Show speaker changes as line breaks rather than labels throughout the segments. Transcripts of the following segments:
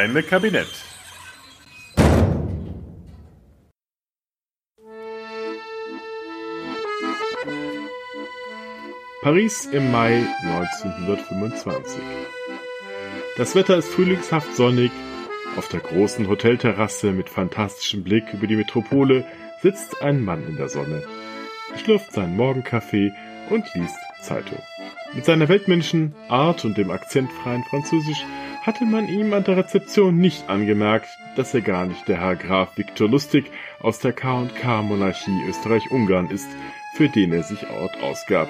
Geheime Kabinett. Paris im Mai 1925. Das Wetter ist frühlingshaft sonnig. Auf der großen Hotelterrasse mit fantastischem Blick über die Metropole sitzt ein Mann in der Sonne. Schlürft seinen Morgenkaffee und liest Zeitung. Mit seiner weltmenschen Art und dem akzentfreien Französisch hatte man ihm an der Rezeption nicht angemerkt, dass er gar nicht der Herr Graf Viktor Lustig aus der K&K-Monarchie Österreich-Ungarn ist, für den er sich Ort ausgab.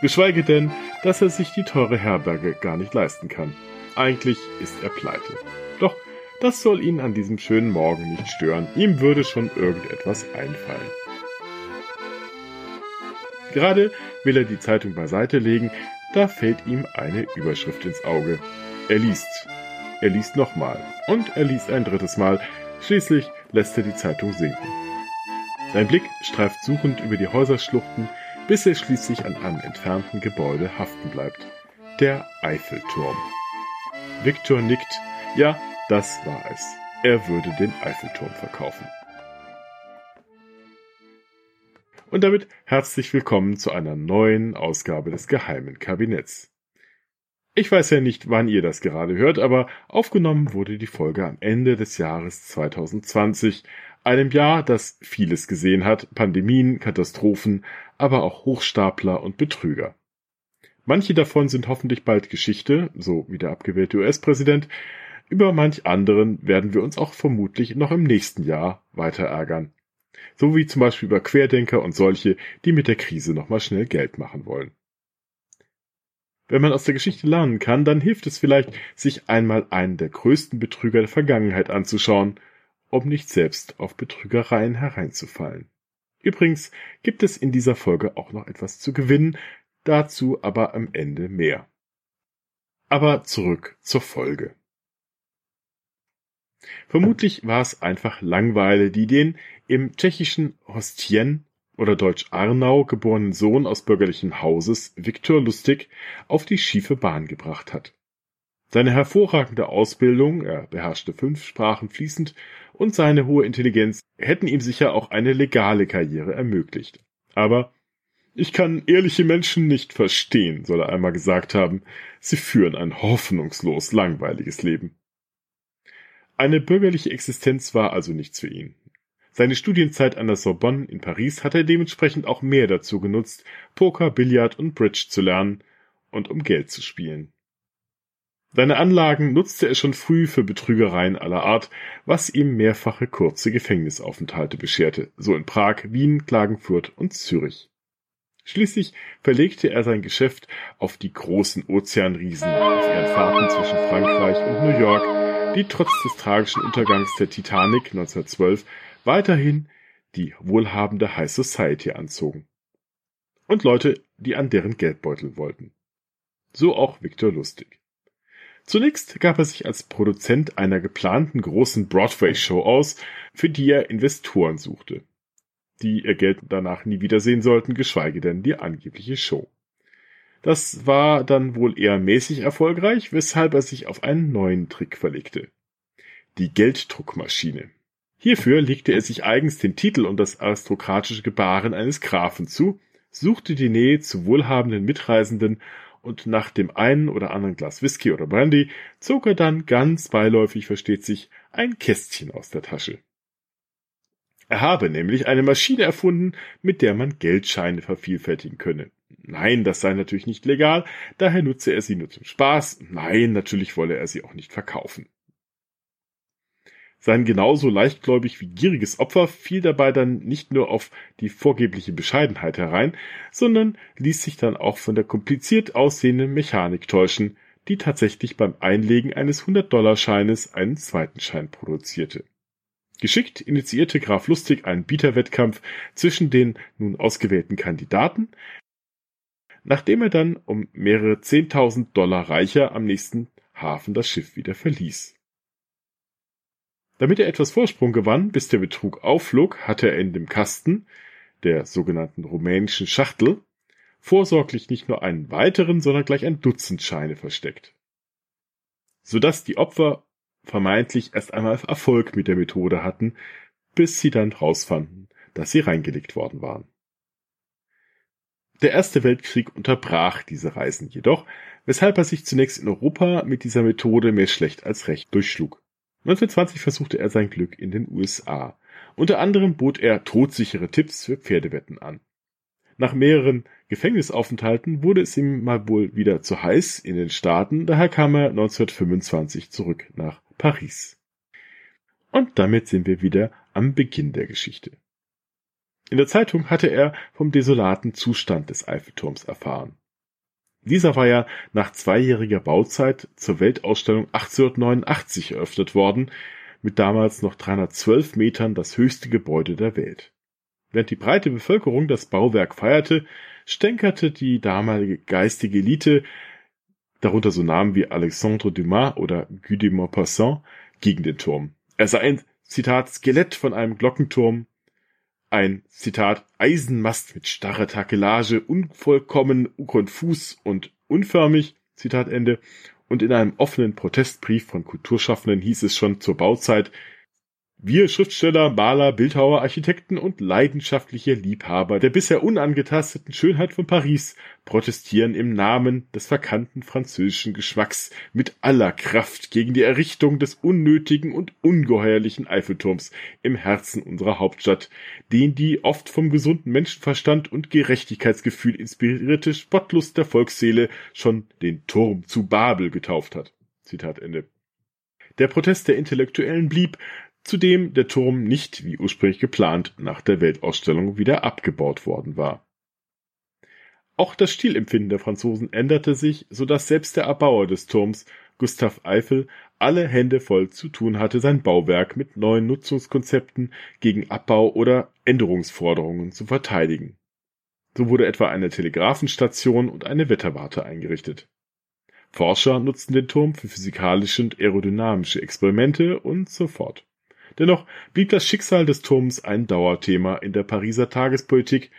Geschweige denn, dass er sich die teure Herberge gar nicht leisten kann. Eigentlich ist er pleite. Doch das soll ihn an diesem schönen Morgen nicht stören. Ihm würde schon irgendetwas einfallen. Gerade will er die Zeitung beiseite legen, da fällt ihm eine Überschrift ins Auge. Er liest. Er liest nochmal. Und er liest ein drittes Mal. Schließlich lässt er die Zeitung sinken. Sein Blick streift suchend über die Häuserschluchten, bis er schließlich an einem entfernten Gebäude haften bleibt. Der Eiffelturm. Viktor nickt. Ja, das war es. Er würde den Eiffelturm verkaufen. Und damit herzlich willkommen zu einer neuen Ausgabe des Geheimen Kabinetts. Ich weiß ja nicht, wann ihr das gerade hört, aber aufgenommen wurde die Folge am Ende des Jahres 2020, einem Jahr, das vieles gesehen hat, Pandemien, Katastrophen, aber auch Hochstapler und Betrüger. Manche davon sind hoffentlich bald Geschichte, so wie der abgewählte US-Präsident, über manch anderen werden wir uns auch vermutlich noch im nächsten Jahr weiter ärgern so wie zum Beispiel über Querdenker und solche, die mit der Krise nochmal schnell Geld machen wollen. Wenn man aus der Geschichte lernen kann, dann hilft es vielleicht, sich einmal einen der größten Betrüger der Vergangenheit anzuschauen, um nicht selbst auf Betrügereien hereinzufallen. Übrigens gibt es in dieser Folge auch noch etwas zu gewinnen, dazu aber am Ende mehr. Aber zurück zur Folge. Vermutlich war es einfach Langweile, die den im tschechischen Hostien oder deutsch Arnau geborenen Sohn aus bürgerlichen Hauses, Viktor Lustig, auf die schiefe Bahn gebracht hat. Seine hervorragende Ausbildung, er beherrschte fünf Sprachen fließend, und seine hohe Intelligenz hätten ihm sicher auch eine legale Karriere ermöglicht. Aber ich kann ehrliche Menschen nicht verstehen, soll er einmal gesagt haben. Sie führen ein hoffnungslos langweiliges Leben. Eine bürgerliche Existenz war also nichts für ihn. Seine Studienzeit an der Sorbonne in Paris hat er dementsprechend auch mehr dazu genutzt, Poker, Billard und Bridge zu lernen und um Geld zu spielen. Seine Anlagen nutzte er schon früh für Betrügereien aller Art, was ihm mehrfache kurze Gefängnisaufenthalte bescherte, so in Prag, Wien, Klagenfurt und Zürich. Schließlich verlegte er sein Geschäft auf die großen Ozeanriesen auf ihren Fahrten zwischen Frankreich und New York, die trotz des tragischen Untergangs der Titanic 1912 weiterhin die wohlhabende High Society anzogen. Und Leute, die an deren Geldbeutel wollten. So auch Victor Lustig. Zunächst gab er sich als Produzent einer geplanten großen Broadway-Show aus, für die er Investoren suchte, die ihr Geld danach nie wiedersehen sollten, geschweige denn die angebliche Show. Das war dann wohl eher mäßig erfolgreich, weshalb er sich auf einen neuen Trick verlegte. Die Gelddruckmaschine. Hierfür legte er sich eigens den Titel und das aristokratische Gebaren eines Grafen zu, suchte die Nähe zu wohlhabenden Mitreisenden und nach dem einen oder anderen Glas Whisky oder Brandy zog er dann ganz beiläufig, versteht sich, ein Kästchen aus der Tasche. Er habe nämlich eine Maschine erfunden, mit der man Geldscheine vervielfältigen könne. Nein, das sei natürlich nicht legal, daher nutze er sie nur zum Spaß. Nein, natürlich wolle er sie auch nicht verkaufen. Sein genauso leichtgläubig wie gieriges Opfer fiel dabei dann nicht nur auf die vorgebliche Bescheidenheit herein, sondern ließ sich dann auch von der kompliziert aussehenden Mechanik täuschen, die tatsächlich beim Einlegen eines 100-Dollar-Scheines einen zweiten Schein produzierte. Geschickt initiierte Graf Lustig einen Bieterwettkampf zwischen den nun ausgewählten Kandidaten, nachdem er dann um mehrere zehntausend Dollar reicher am nächsten Hafen das Schiff wieder verließ. Damit er etwas Vorsprung gewann, bis der Betrug aufflog, hatte er in dem Kasten, der sogenannten rumänischen Schachtel, vorsorglich nicht nur einen weiteren, sondern gleich ein Dutzend Scheine versteckt. Sodass die Opfer vermeintlich erst einmal Erfolg mit der Methode hatten, bis sie dann rausfanden, dass sie reingelegt worden waren. Der Erste Weltkrieg unterbrach diese Reisen jedoch, weshalb er sich zunächst in Europa mit dieser Methode mehr schlecht als recht durchschlug. 1920 versuchte er sein Glück in den USA. Unter anderem bot er todsichere Tipps für Pferdewetten an. Nach mehreren Gefängnisaufenthalten wurde es ihm mal wohl wieder zu heiß in den Staaten, daher kam er 1925 zurück nach Paris. Und damit sind wir wieder am Beginn der Geschichte. In der Zeitung hatte er vom desolaten Zustand des Eiffelturms erfahren. Dieser war ja nach zweijähriger Bauzeit zur Weltausstellung 1889 eröffnet worden, mit damals noch 312 Metern das höchste Gebäude der Welt. Während die breite Bevölkerung das Bauwerk feierte, stänkerte die damalige geistige Elite, darunter so Namen wie Alexandre Dumas oder Guy de Maupassant, gegen den Turm. Er sei ein, Zitat, Skelett von einem Glockenturm, ein, Zitat, Eisenmast mit starrer Takelage, unvollkommen, konfus und unförmig, Zitat Ende, und in einem offenen Protestbrief von Kulturschaffenden hieß es schon zur Bauzeit, wir Schriftsteller, Maler, Bildhauer, Architekten und leidenschaftliche Liebhaber der bisher unangetasteten Schönheit von Paris protestieren im Namen des verkannten französischen Geschmacks mit aller Kraft gegen die Errichtung des unnötigen und ungeheuerlichen Eiffelturms im Herzen unserer Hauptstadt, den die oft vom gesunden Menschenverstand und Gerechtigkeitsgefühl inspirierte Spottlust der Volksseele schon den Turm zu Babel getauft hat. Zitat Ende. Der Protest der Intellektuellen blieb, zudem der Turm nicht wie ursprünglich geplant nach der Weltausstellung wieder abgebaut worden war. Auch das Stilempfinden der Franzosen änderte sich, so dass selbst der Erbauer des Turms, Gustav Eiffel, alle Hände voll zu tun hatte, sein Bauwerk mit neuen Nutzungskonzepten gegen Abbau oder Änderungsforderungen zu verteidigen. So wurde etwa eine Telegrafenstation und eine Wetterwarte eingerichtet. Forscher nutzten den Turm für physikalische und aerodynamische Experimente und so fort. Dennoch blieb das Schicksal des Turms ein Dauerthema in der Pariser Tagespolitik,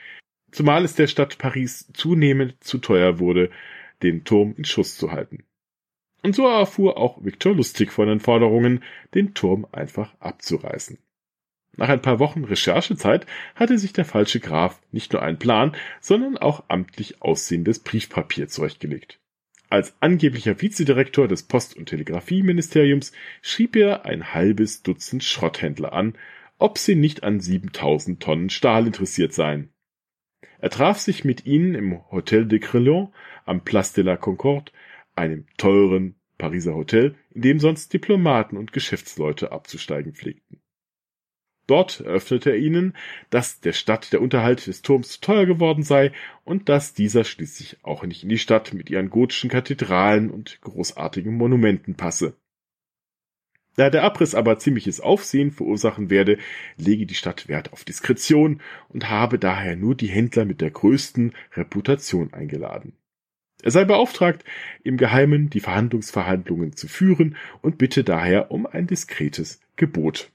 zumal es der Stadt Paris zunehmend zu teuer wurde, den Turm in Schuss zu halten. Und so erfuhr auch Viktor Lustig von den Forderungen, den Turm einfach abzureißen. Nach ein paar Wochen Recherchezeit hatte sich der falsche Graf nicht nur einen Plan, sondern auch amtlich aussehendes Briefpapier zurechtgelegt. Als angeblicher Vizedirektor des Post- und Telegrafieministeriums schrieb er ein halbes Dutzend Schrotthändler an, ob sie nicht an 7000 Tonnen Stahl interessiert seien. Er traf sich mit ihnen im Hotel de Crillon am Place de la Concorde, einem teuren Pariser Hotel, in dem sonst Diplomaten und Geschäftsleute abzusteigen pflegten. Dort eröffnete er ihnen, dass der Stadt der Unterhalt des Turms zu teuer geworden sei und dass dieser schließlich auch nicht in die Stadt mit ihren gotischen Kathedralen und großartigen Monumenten passe. Da der Abriss aber ziemliches Aufsehen verursachen werde, lege die Stadt Wert auf Diskretion und habe daher nur die Händler mit der größten Reputation eingeladen. Er sei beauftragt, im Geheimen die Verhandlungsverhandlungen zu führen und bitte daher um ein diskretes Gebot.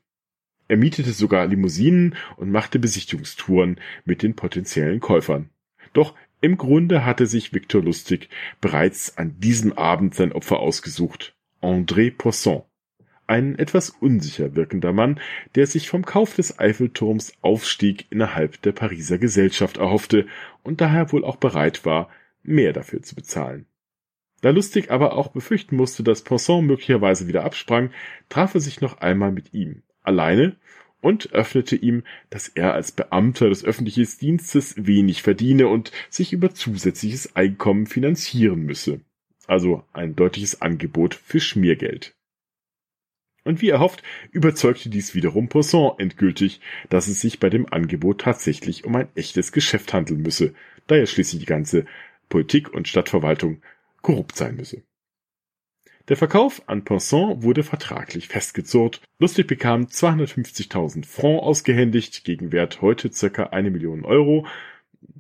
Er mietete sogar Limousinen und machte Besichtigungstouren mit den potenziellen Käufern. Doch im Grunde hatte sich Victor Lustig bereits an diesem Abend sein Opfer ausgesucht. André Poisson. Ein etwas unsicher wirkender Mann, der sich vom Kauf des Eiffelturms Aufstieg innerhalb der Pariser Gesellschaft erhoffte und daher wohl auch bereit war, mehr dafür zu bezahlen. Da Lustig aber auch befürchten musste, dass Poisson möglicherweise wieder absprang, traf er sich noch einmal mit ihm alleine und öffnete ihm, dass er als Beamter des öffentlichen Dienstes wenig verdiene und sich über zusätzliches Einkommen finanzieren müsse. Also ein deutliches Angebot für Schmiergeld. Und wie erhofft, überzeugte dies wiederum Poisson endgültig, dass es sich bei dem Angebot tatsächlich um ein echtes Geschäft handeln müsse, da ja schließlich die ganze Politik und Stadtverwaltung korrupt sein müsse. Der Verkauf an Poisson wurde vertraglich festgezurrt. Lustig bekam 250.000 Francs ausgehändigt, gegen Wert heute circa eine Million Euro,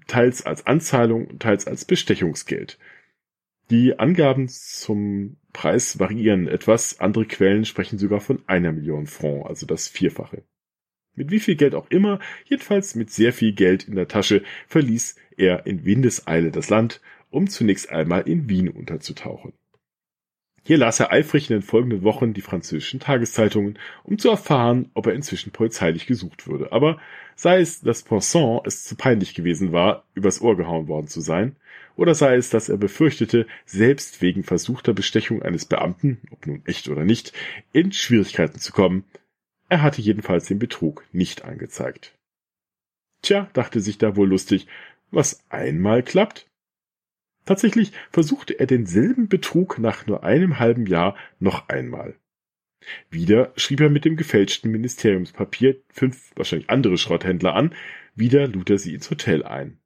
teils als Anzahlung, teils als Bestechungsgeld. Die Angaben zum Preis variieren etwas, andere Quellen sprechen sogar von einer Million Francs, also das Vierfache. Mit wie viel Geld auch immer, jedenfalls mit sehr viel Geld in der Tasche, verließ er in Windeseile das Land, um zunächst einmal in Wien unterzutauchen. Hier las er eifrig in den folgenden Wochen die französischen Tageszeitungen, um zu erfahren, ob er inzwischen polizeilich gesucht würde. Aber sei es, dass Poisson es zu peinlich gewesen war, übers Ohr gehauen worden zu sein, oder sei es, dass er befürchtete, selbst wegen versuchter Bestechung eines Beamten, ob nun echt oder nicht, in Schwierigkeiten zu kommen. Er hatte jedenfalls den Betrug nicht angezeigt. Tja, dachte sich da wohl lustig, was einmal klappt, Tatsächlich versuchte er denselben Betrug nach nur einem halben Jahr noch einmal. Wieder schrieb er mit dem gefälschten Ministeriumspapier fünf wahrscheinlich andere Schrotthändler an, wieder lud er sie ins Hotel ein.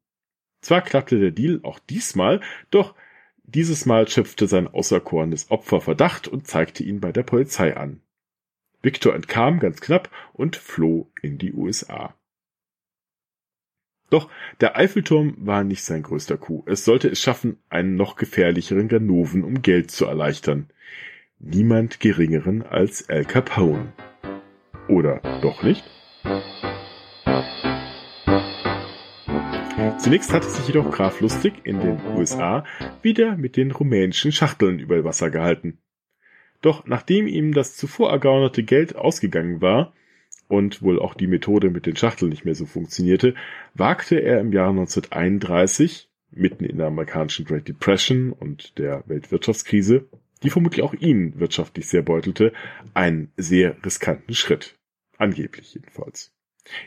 Zwar klappte der Deal auch diesmal, doch dieses Mal schöpfte sein auserkorenes Opfer Verdacht und zeigte ihn bei der Polizei an. Victor entkam ganz knapp und floh in die USA. Doch der Eiffelturm war nicht sein größter Coup. Es sollte es schaffen, einen noch gefährlicheren Ganoven um Geld zu erleichtern. Niemand geringeren als Al Capone. Oder doch nicht? Zunächst hatte sich jedoch Graf Lustig in den USA wieder mit den rumänischen Schachteln über Wasser gehalten. Doch nachdem ihm das zuvor ergaunerte Geld ausgegangen war, und wohl auch die Methode mit den Schachteln nicht mehr so funktionierte, wagte er im Jahr 1931, mitten in der amerikanischen Great Depression und der Weltwirtschaftskrise, die vermutlich auch ihn wirtschaftlich sehr beutelte, einen sehr riskanten Schritt. Angeblich jedenfalls.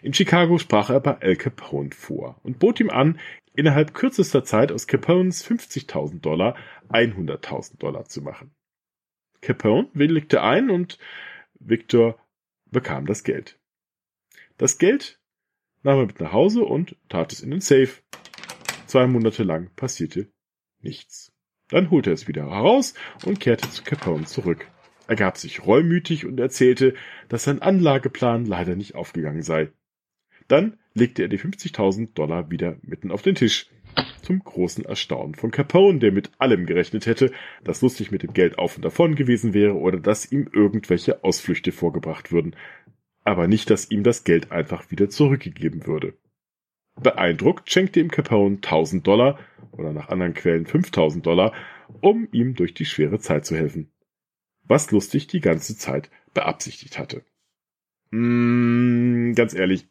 In Chicago sprach er bei Al Capone vor und bot ihm an, innerhalb kürzester Zeit aus Capones 50.000 Dollar 100.000 Dollar zu machen. Capone willigte ein und Victor bekam das Geld. Das Geld nahm er mit nach Hause und tat es in den Safe. Zwei Monate lang passierte nichts. Dann holte er es wieder heraus und kehrte zu Capone zurück. Er gab sich reumütig und erzählte, dass sein Anlageplan leider nicht aufgegangen sei. Dann legte er die 50.000 Dollar wieder mitten auf den Tisch. Zum großen Erstaunen von Capone, der mit allem gerechnet hätte, dass lustig mit dem Geld auf und davon gewesen wäre oder dass ihm irgendwelche Ausflüchte vorgebracht würden, aber nicht, dass ihm das Geld einfach wieder zurückgegeben würde. Beeindruckt schenkte ihm Capone 1000 Dollar oder nach anderen Quellen 5000 Dollar, um ihm durch die schwere Zeit zu helfen. Was lustig die ganze Zeit beabsichtigt hatte. Mm, ganz ehrlich,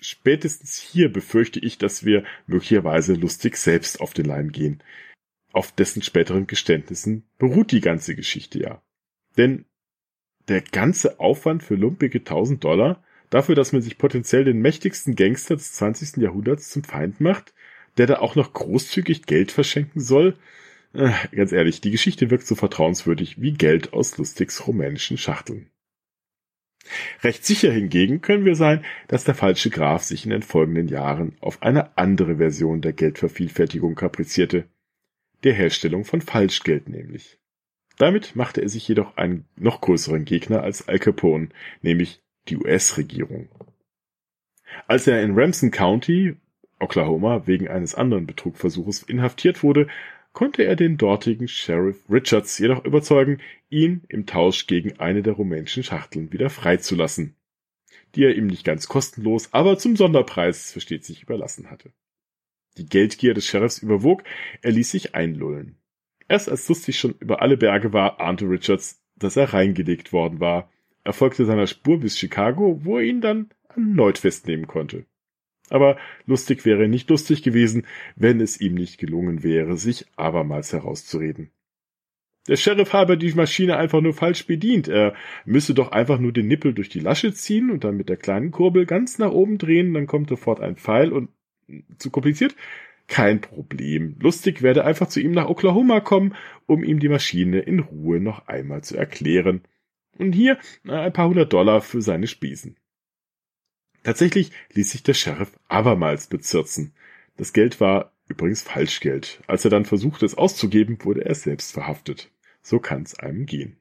spätestens hier befürchte ich, dass wir möglicherweise lustig selbst auf den Leim gehen. Auf dessen späteren Geständnissen beruht die ganze Geschichte ja. Denn der ganze Aufwand für lumpige 1000 Dollar dafür, dass man sich potenziell den mächtigsten Gangster des 20. Jahrhunderts zum Feind macht, der da auch noch großzügig Geld verschenken soll? Äh, ganz ehrlich, die Geschichte wirkt so vertrauenswürdig wie Geld aus Lustigs rumänischen Schachteln. Recht sicher hingegen können wir sein, dass der falsche Graf sich in den folgenden Jahren auf eine andere Version der Geldvervielfältigung kaprizierte, der Herstellung von Falschgeld nämlich. Damit machte er sich jedoch einen noch größeren Gegner als Al Capone, nämlich die US-Regierung. Als er in Ramson County, Oklahoma, wegen eines anderen Betrugversuches inhaftiert wurde, konnte er den dortigen Sheriff Richards jedoch überzeugen, ihn im Tausch gegen eine der rumänischen Schachteln wieder freizulassen, die er ihm nicht ganz kostenlos, aber zum Sonderpreis versteht sich überlassen hatte. Die Geldgier des Sheriffs überwog, er ließ sich einlullen. Erst als lustig schon über alle Berge war, ahnte Richards, dass er reingelegt worden war. Er folgte seiner Spur bis Chicago, wo er ihn dann erneut festnehmen konnte. Aber lustig wäre nicht lustig gewesen, wenn es ihm nicht gelungen wäre, sich abermals herauszureden. Der Sheriff habe die Maschine einfach nur falsch bedient. Er müsse doch einfach nur den Nippel durch die Lasche ziehen und dann mit der kleinen Kurbel ganz nach oben drehen, dann kommt sofort ein Pfeil und zu kompliziert? Kein Problem. Lustig werde einfach zu ihm nach Oklahoma kommen, um ihm die Maschine in Ruhe noch einmal zu erklären. Und hier ein paar hundert Dollar für seine Spesen. Tatsächlich ließ sich der Sheriff abermals bezirzen. Das Geld war übrigens Falschgeld. Als er dann versuchte, es auszugeben, wurde er selbst verhaftet. So kann's einem gehen.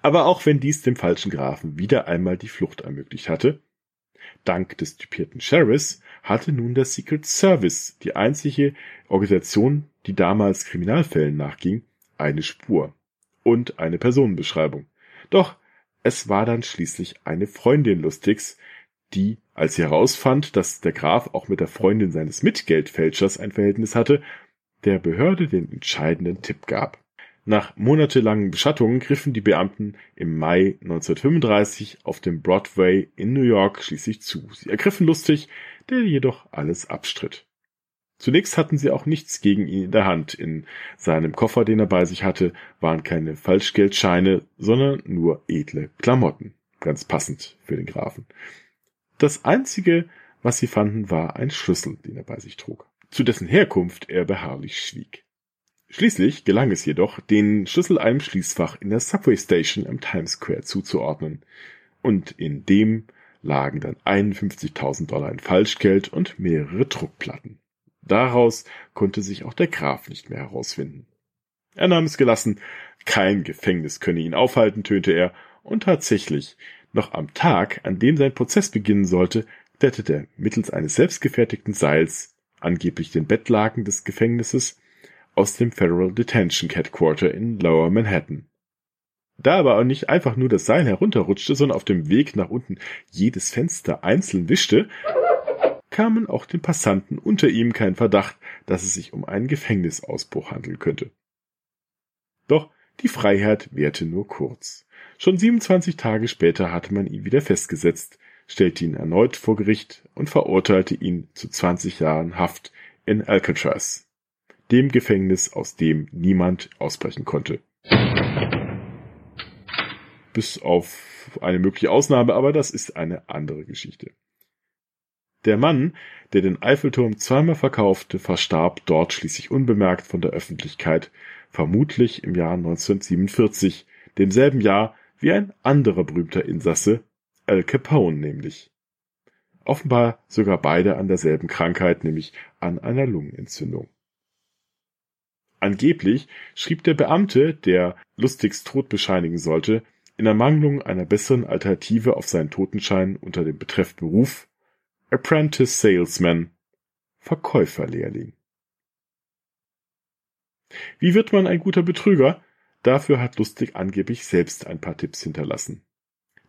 Aber auch wenn dies dem falschen Grafen wieder einmal die Flucht ermöglicht hatte, dank des typierten Sheriffs hatte nun der Secret Service, die einzige Organisation, die damals Kriminalfällen nachging, eine Spur und eine Personenbeschreibung. Doch es war dann schließlich eine Freundin Lustigs, die, als sie herausfand, dass der Graf auch mit der Freundin seines Mitgeldfälschers ein Verhältnis hatte, der Behörde den entscheidenden Tipp gab. Nach monatelangen Beschattungen griffen die Beamten im Mai 1935 auf dem Broadway in New York schließlich zu. Sie ergriffen Lustig, der jedoch alles abstritt. Zunächst hatten sie auch nichts gegen ihn in der Hand. In seinem Koffer, den er bei sich hatte, waren keine Falschgeldscheine, sondern nur edle Klamotten. Ganz passend für den Grafen. Das einzige, was sie fanden, war ein Schlüssel, den er bei sich trug, zu dessen Herkunft er beharrlich schwieg. Schließlich gelang es jedoch, den Schlüssel einem Schließfach in der Subway Station am Times Square zuzuordnen. Und in dem lagen dann 51.000 Dollar in Falschgeld und mehrere Druckplatten. Daraus konnte sich auch der Graf nicht mehr herausfinden. Er nahm es gelassen, kein Gefängnis könne ihn aufhalten, tönte er, und tatsächlich, noch am Tag, an dem sein Prozess beginnen sollte, kletterte er mittels eines selbstgefertigten Seils, angeblich den Bettlaken des Gefängnisses, aus dem Federal Detention Headquarter in Lower Manhattan. Da aber auch nicht einfach nur das Seil herunterrutschte, sondern auf dem Weg nach unten jedes Fenster einzeln wischte, kamen auch den Passanten unter ihm kein Verdacht, dass es sich um einen Gefängnisausbruch handeln könnte. Doch die Freiheit währte nur kurz. Schon 27 Tage später hatte man ihn wieder festgesetzt, stellte ihn erneut vor Gericht und verurteilte ihn zu 20 Jahren Haft in Alcatraz dem Gefängnis, aus dem niemand ausbrechen konnte. Bis auf eine mögliche Ausnahme, aber das ist eine andere Geschichte. Der Mann, der den Eiffelturm zweimal verkaufte, verstarb dort schließlich unbemerkt von der Öffentlichkeit, vermutlich im Jahr 1947, demselben Jahr wie ein anderer berühmter Insasse, Al Capone nämlich. Offenbar sogar beide an derselben Krankheit, nämlich an einer Lungenentzündung. Angeblich schrieb der Beamte, der Lustigs Tod bescheinigen sollte, in Ermangelung einer besseren Alternative auf seinen Totenschein unter dem Betreff Beruf Apprentice Salesman Verkäuferlehrling. Wie wird man ein guter Betrüger? Dafür hat Lustig angeblich selbst ein paar Tipps hinterlassen.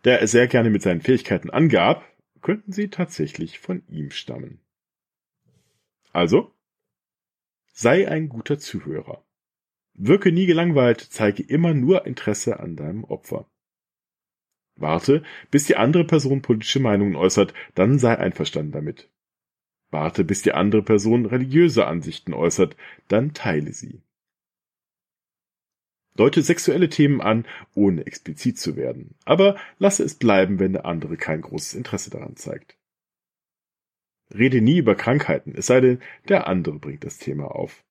Da er sehr gerne mit seinen Fähigkeiten angab, könnten sie tatsächlich von ihm stammen. Also, Sei ein guter Zuhörer. Wirke nie gelangweilt, zeige immer nur Interesse an deinem Opfer. Warte, bis die andere Person politische Meinungen äußert, dann sei einverstanden damit. Warte, bis die andere Person religiöse Ansichten äußert, dann teile sie. Deute sexuelle Themen an, ohne explizit zu werden, aber lasse es bleiben, wenn der andere kein großes Interesse daran zeigt. Rede nie über Krankheiten, es sei denn, der andere bringt das Thema auf.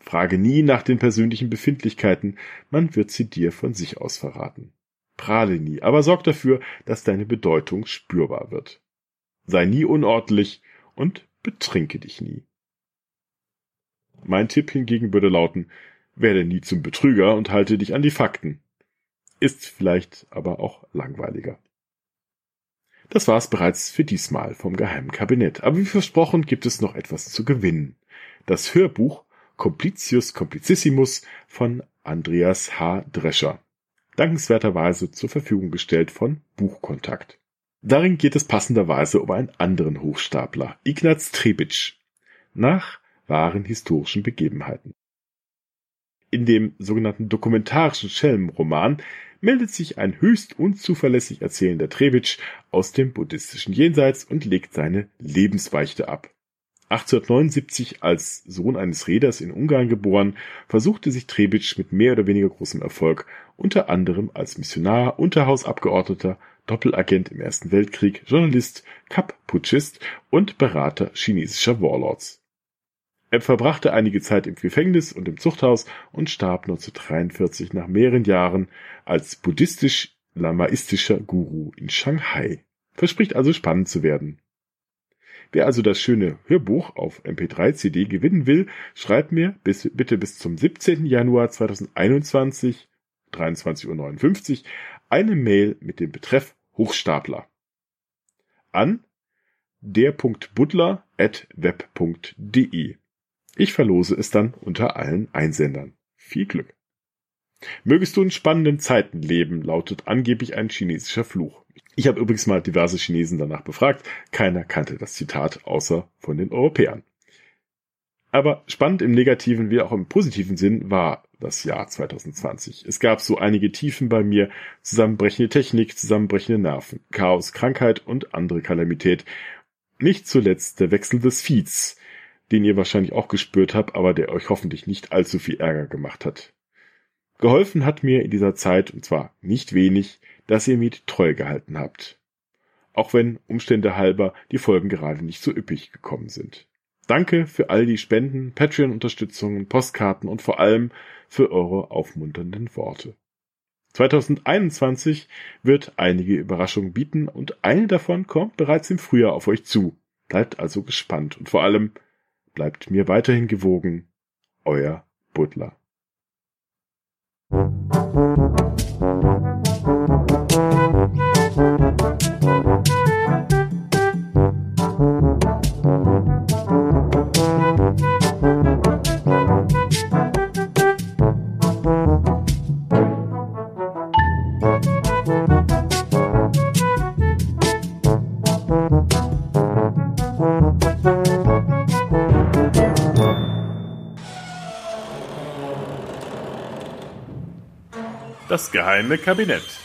Frage nie nach den persönlichen Befindlichkeiten, man wird sie dir von sich aus verraten. Prahle nie, aber sorg dafür, dass deine Bedeutung spürbar wird. Sei nie unordentlich und betrinke dich nie. Mein Tipp hingegen würde lauten, werde nie zum Betrüger und halte dich an die Fakten. Ist vielleicht aber auch langweiliger. Das war's bereits für diesmal vom Geheimen Kabinett. Aber wie versprochen gibt es noch etwas zu gewinnen. Das Hörbuch Complicius Complicissimus von Andreas H. Drescher. Dankenswerterweise zur Verfügung gestellt von Buchkontakt. Darin geht es passenderweise um einen anderen Hochstapler, Ignaz Trebitsch, nach wahren historischen Begebenheiten. In dem sogenannten dokumentarischen Schelmenroman meldet sich ein höchst unzuverlässig erzählender Trebitsch aus dem buddhistischen Jenseits und legt seine Lebensbeichte ab. 1879 als Sohn eines Reeders in Ungarn geboren, versuchte sich Trebitsch mit mehr oder weniger großem Erfolg, unter anderem als Missionar, Unterhausabgeordneter, Doppelagent im Ersten Weltkrieg, Journalist, Kapp-Putschist und Berater chinesischer Warlords. Er verbrachte einige Zeit im Gefängnis und im Zuchthaus und starb 1943 nach mehreren Jahren als buddhistisch-lamaistischer Guru in Shanghai. Verspricht also spannend zu werden. Wer also das schöne Hörbuch auf MP3-CD gewinnen will, schreibt mir bis, bitte bis zum 17. Januar 2021, 23.59 Uhr, eine Mail mit dem Betreff Hochstapler. An der.butler.web.de ich verlose es dann unter allen Einsendern. Viel Glück. Mögest du in spannenden Zeiten leben, lautet angeblich ein chinesischer Fluch. Ich habe übrigens mal diverse Chinesen danach befragt. Keiner kannte das Zitat außer von den Europäern. Aber spannend im negativen wie auch im positiven Sinn war das Jahr 2020. Es gab so einige Tiefen bei mir, zusammenbrechende Technik, zusammenbrechende Nerven, Chaos, Krankheit und andere Kalamität. Nicht zuletzt der Wechsel des Feeds, den ihr wahrscheinlich auch gespürt habt, aber der euch hoffentlich nicht allzu viel Ärger gemacht hat. Geholfen hat mir in dieser Zeit, und zwar nicht wenig, dass ihr mir die Treue gehalten habt. Auch wenn Umstände halber die Folgen gerade nicht so üppig gekommen sind. Danke für all die Spenden, Patreon-Unterstützungen, Postkarten und vor allem für eure aufmunternden Worte. 2021 wird einige Überraschungen bieten und eine davon kommt bereits im Frühjahr auf euch zu. Bleibt also gespannt und vor allem bleibt mir weiterhin gewogen. Euer Butler.
Das geheime Kabinett.